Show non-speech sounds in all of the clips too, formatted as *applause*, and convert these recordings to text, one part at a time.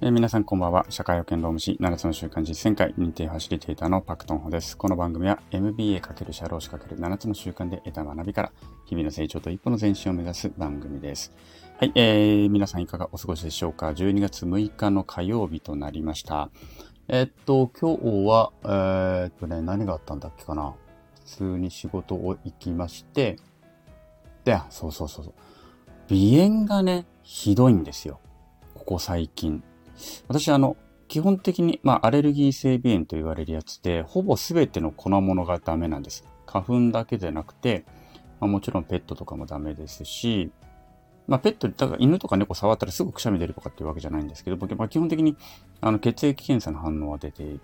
えー、皆さんこんばんは。社会保険労務士7つの習慣実践会認定ファシリテーターのパクトンホです。この番組は MBA× 社労士 ×7 つの習慣で得た学びから日々の成長と一歩の前進を目指す番組です。はい、えー、皆さんいかがお過ごしでしょうか ?12 月6日の火曜日となりました。えー、っと、今日は、えー、っとね、何があったんだっけかな？普通に仕事を行きまして、で、そうそうそうそう。鼻炎がね、ひどいんですよ。ここ最近。私、あの、基本的に、まあ、アレルギー性鼻炎と言われるやつで、ほぼ全ての粉物がダメなんです。花粉だけでなくて、まあ、もちろんペットとかもダメですし、まあ、ペット、だから犬とか猫触ったらすぐくしゃみ出るとかっていうわけじゃないんですけど、まあ、基本的にあの血液検査の反応は出ている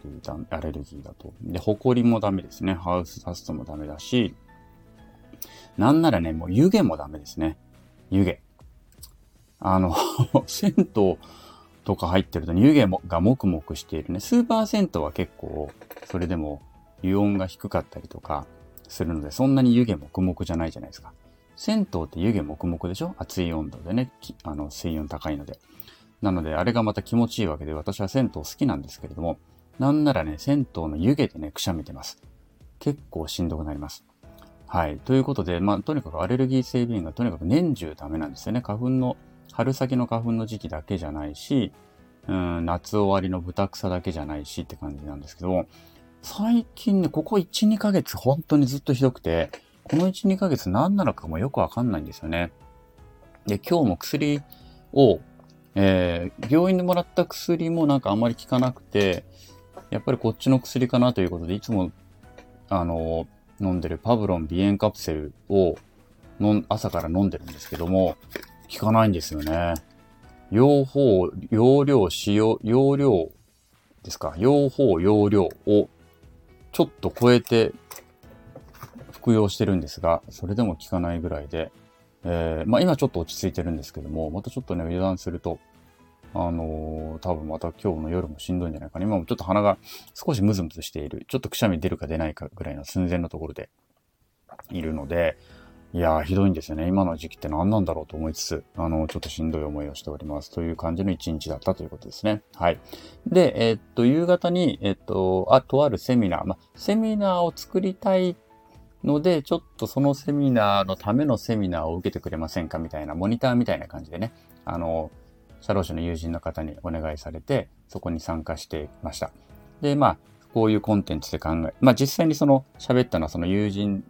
アレルギーだと。で、ホコリもダメですね。ハウスダストもダメだし、なんならね、もう湯気もダメですね。湯気。あの *laughs* 銭湯、とか入ってると湯気もがもくもくしているね。スーパー銭湯は結構、それでも油温が低かったりとかするので、そんなに湯気もくもくじゃないじゃないですか。銭湯って湯気もくもくでしょ？熱い温度でね、あの、水温高いので。なので、あれがまた気持ちいいわけで、私は銭湯好きなんですけれども、なんならね、銭湯の湯気でね、くしゃみてます。結構しんどくなります。はい。ということで、まあ、とにかくアレルギー性鼻炎がとにかく年中ダメなんですよね。花粉の春先の花粉の時期だけじゃないし、うん、夏終わりの豚草だけじゃないしって感じなんですけど、最近ね、ここ1、2ヶ月本当にずっとひどくて、この1、2ヶ月何なのかもよくわかんないんですよね。で、今日も薬を、えー、病院でもらった薬もなんかあんまり効かなくて、やっぱりこっちの薬かなということで、いつも、あの、飲んでるパブロン鼻炎カプセルをの朝から飲んでるんですけども、効かないんですよね。用法、容量、使用、容量ですか。用法、容量をちょっと超えて服用してるんですが、それでも効かないぐらいで、えー、まあ今ちょっと落ち着いてるんですけども、またちょっとね、油断すると、あのー、多分また今日の夜もしんどいんじゃないかな。今もちょっと鼻が少しムズムズしている。ちょっとくしゃみ出るか出ないかぐらいの寸前のところでいるので、いやー、ひどいんですよね。今の時期って何なんだろうと思いつつ、あの、ちょっとしんどい思いをしております。という感じの一日だったということですね。はい。で、えー、っと、夕方に、えー、っと、あ、とあるセミナー、ま、セミナーを作りたいので、ちょっとそのセミナーのためのセミナーを受けてくれませんか？みたいな、モニターみたいな感じでね、あの、社労士の友人の方にお願いされて、そこに参加してました。で、まあ、こういうコンテンツで考え、まあ実際にその喋ったのはその友人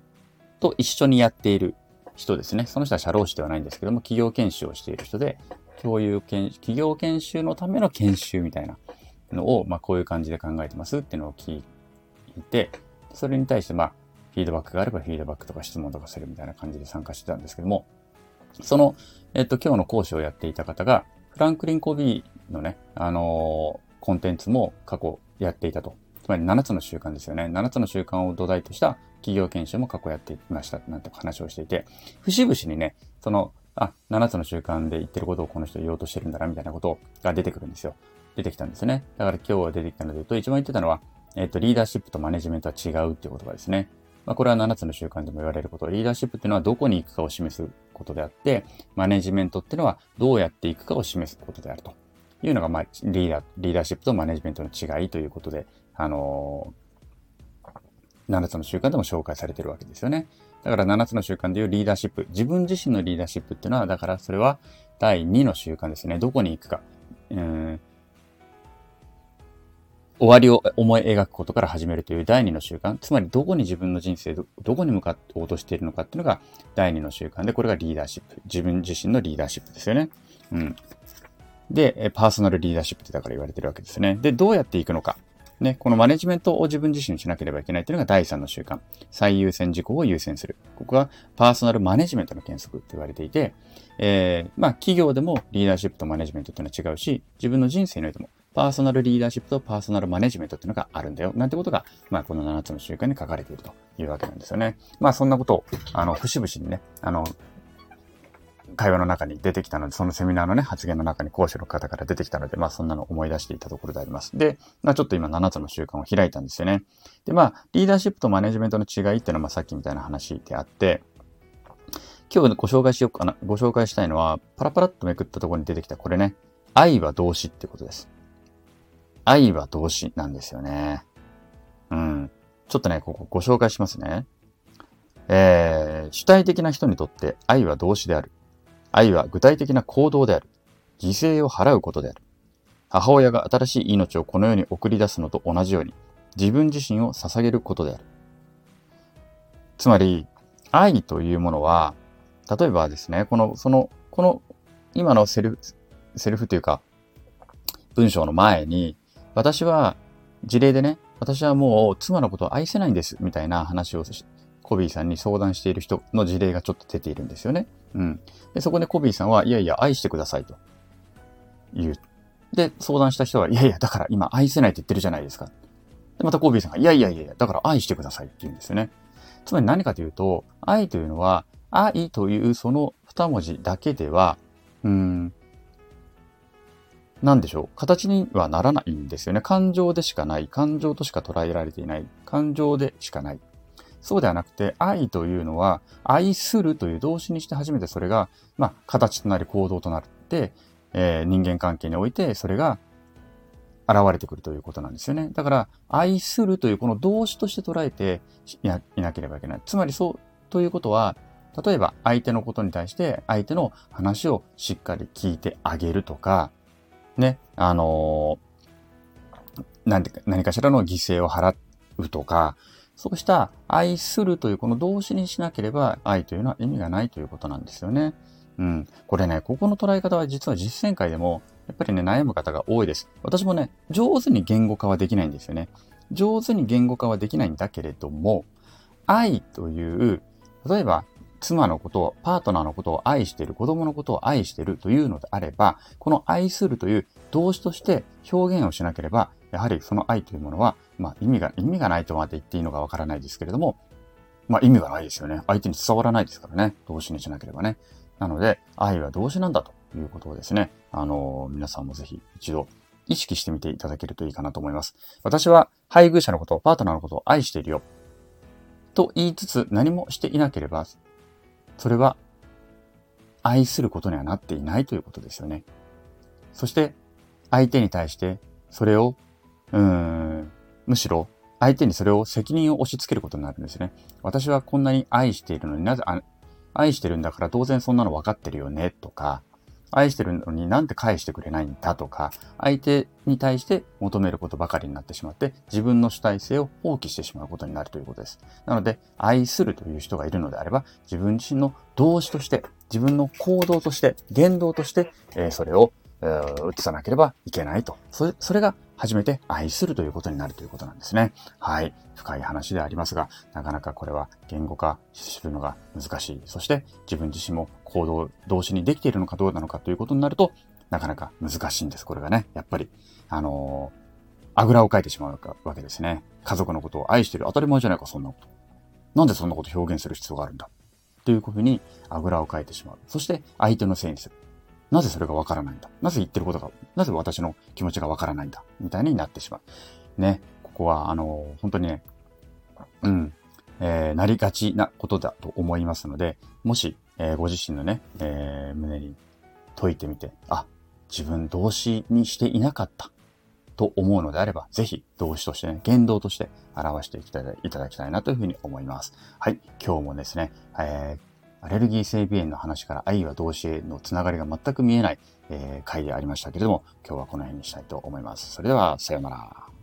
と一緒にやっている人ですね。その人は社労士ではないんですけども、企業研修をしている人で、共有研企業研修のための研修みたいなのを、まあ、こういう感じで考えてますっていうのを聞いて、それに対して、まあ、フィードバックがあればフィードバックとか質問とかするみたいな感じで参加してたんですけども、その、えっと、今日の講師をやっていた方が、フランクリン・コビーのね、あのー、コンテンツも過去やっていたと。つまり7つの習慣ですよね。7つの習慣を土台とした企業研修も過去やっていましたなんて話をしていて、節々にね、その、あ、7つの習慣で言ってることをこの人言おうとしてるんだな、みたいなことが出てくるんですよ。出てきたんですね。だから今日は出てきたので言うと、一番言ってたのは、えっ、と、リーダーシップとマネジメントは違うっていうことがですね。まあ、これは7つの習慣でも言われること。リーダーシップっていうのはどこに行くかを示すことであって、マネジメントっていうのはどうやっていくかを示すことであるというのが、まあ、リーダー、リーダーシップとマネジメントの違いということで、あのー7つの習慣でも紹介されてるわけですよね。だから7つの習慣でいうリーダーシップ。自分自身のリーダーシップっていうのは、だからそれは第2の習慣ですね。どこに行くか。うん終わりを思い描くことから始めるという第2の習慣。つまり、どこに自分の人生ど、どこに向かおうとしているのかっていうのが第2の習慣で、これがリーダーシップ。自分自身のリーダーシップですよね。うん。で、パーソナルリーダーシップってだから言われてるわけですね。で、どうやっていくのか。ね、このマネジメントを自分自身にしなければいけないというのが第3の習慣。最優先事項を優先する。ここはパーソナルマネジメントの原則って言われていて、えー、まあ企業でもリーダーシップとマネジメントっていうのは違うし、自分の人生においてもパーソナルリーダーシップとパーソナルマネジメントっていうのがあるんだよ。なんてことが、まあこの7つの習慣に書かれているというわけなんですよね。まあそんなことを、あの、節々にね、あの、会話の中に出てきたので、そのセミナーのね、発言の中に講師の方から出てきたので、まあそんなの思い出していたところであります。で、まあちょっと今7つの習慣を開いたんですよね。で、まあリーダーシップとマネジメントの違いっていうのはまあさっきみたいな話であって、今日ご紹介しようかな、ご紹介したいのは、パラパラっとめくったところに出てきたこれね、愛は動詞ってことです。愛は動詞なんですよね。うん。ちょっとね、ここご紹介しますね。えー、主体的な人にとって愛は動詞である。愛は具体的な行動である。犠牲を払うことである。母親が新しい命をこの世に送り出すのと同じように、自分自身を捧げることである。つまり、愛というものは、例えばですね、この、その、この、今のセルフ、セルフというか、文章の前に、私は事例でね、私はもう妻のことを愛せないんです、みたいな話をコビーさんに相談している人の事例がちょっと出ているんですよね。うん。で、そこでコビーさんは、いやいや、愛してくださいと言う。で、相談した人は、いやいや、だから今愛せないって言ってるじゃないですか。で、またコビーさんが、いやいやいや、だから愛してくださいって言うんですよね。つまり何かというと、愛というのは、愛というその二文字だけでは、うん、なんでしょう。形にはならないんですよね。感情でしかない。感情としか捉えられていない。感情でしかない。そうではなくて、愛というのは、愛するという動詞にして初めてそれが、まあ、形となり行動となって、えー、人間関係においてそれが現れてくるということなんですよね。だから、愛するというこの動詞として捉えていなければいけない。つまりそう、ということは、例えば相手のことに対して相手の話をしっかり聞いてあげるとか、ね、あのー、何か何かしらの犠牲を払うとか、そうした愛するというこの動詞にしなければ愛というのは意味がないということなんですよね。うん。これね、ここの捉え方は実は実践会でもやっぱりね、悩む方が多いです。私もね、上手に言語化はできないんですよね。上手に言語化はできないんだけれども、愛という、例えば妻のことを、パートナーのことを愛している、子供のことを愛しているというのであれば、この愛するという動詞として表現をしなければ、やはりその愛というものは、まあ意味が、意味がないとまで言っていいのかわからないですけれども、まあ意味がないですよね。相手に伝わらないですからね。動詞にしなければね。なので、愛は動詞なんだということをですね、あのー、皆さんもぜひ一度意識してみていただけるといいかなと思います。私は配偶者のことを、パートナーのことを愛しているよ。と言いつつ何もしていなければ、それは愛することにはなっていないということですよね。そして相手に対してそれを、うん、むしろ相手にそれを責任を押し付けることになるんですね。私はこんなに愛しているのになぜ、愛してるんだから当然そんなの分かってるよねとか、愛してるのになんで返してくれないんだとか、相手に対して求めることばかりになってしまって、自分の主体性を放棄してしまうことになるということです。なので、愛するという人がいるのであれば、自分自身の動詞として、自分の行動として、言動として、えー、それを、移さなければいけないと。それ、それが初めて愛するということになるということなんですね。はい。深い話でありますが、なかなかこれは言語化するのが難しい。そして自分自身も行動同士にできているのかどうなのかということになると、なかなか難しいんです。これがね、やっぱり、あのー、あぐらをかいてしまうわけですね。家族のことを愛している。当たり前じゃないか、そんなこと。なんでそんなこと表現する必要があるんだ。というふうに、あぐらをかいてしまう。そして、相手のせいにする。なぜそれがわからないんだ？なぜ言ってることが、なぜ私の気持ちがわからないんだ？みたいになってしまう。ね。ここは、あの、本当にね、うん、えー、なりがちなことだと思いますので、もし、えー、ご自身のね、えー、胸に解いてみて、あ、自分動詞にしていなかったと思うのであれば、ぜひ動詞としてね、言動として表していただきたいなというふうに思います。はい。今日もですね、えーアレルギー性鼻炎の話から愛は動詞へのつながりが全く見えない、えー、回でありましたけれども、今日はこの辺にしたいと思います。それでは、さようなら。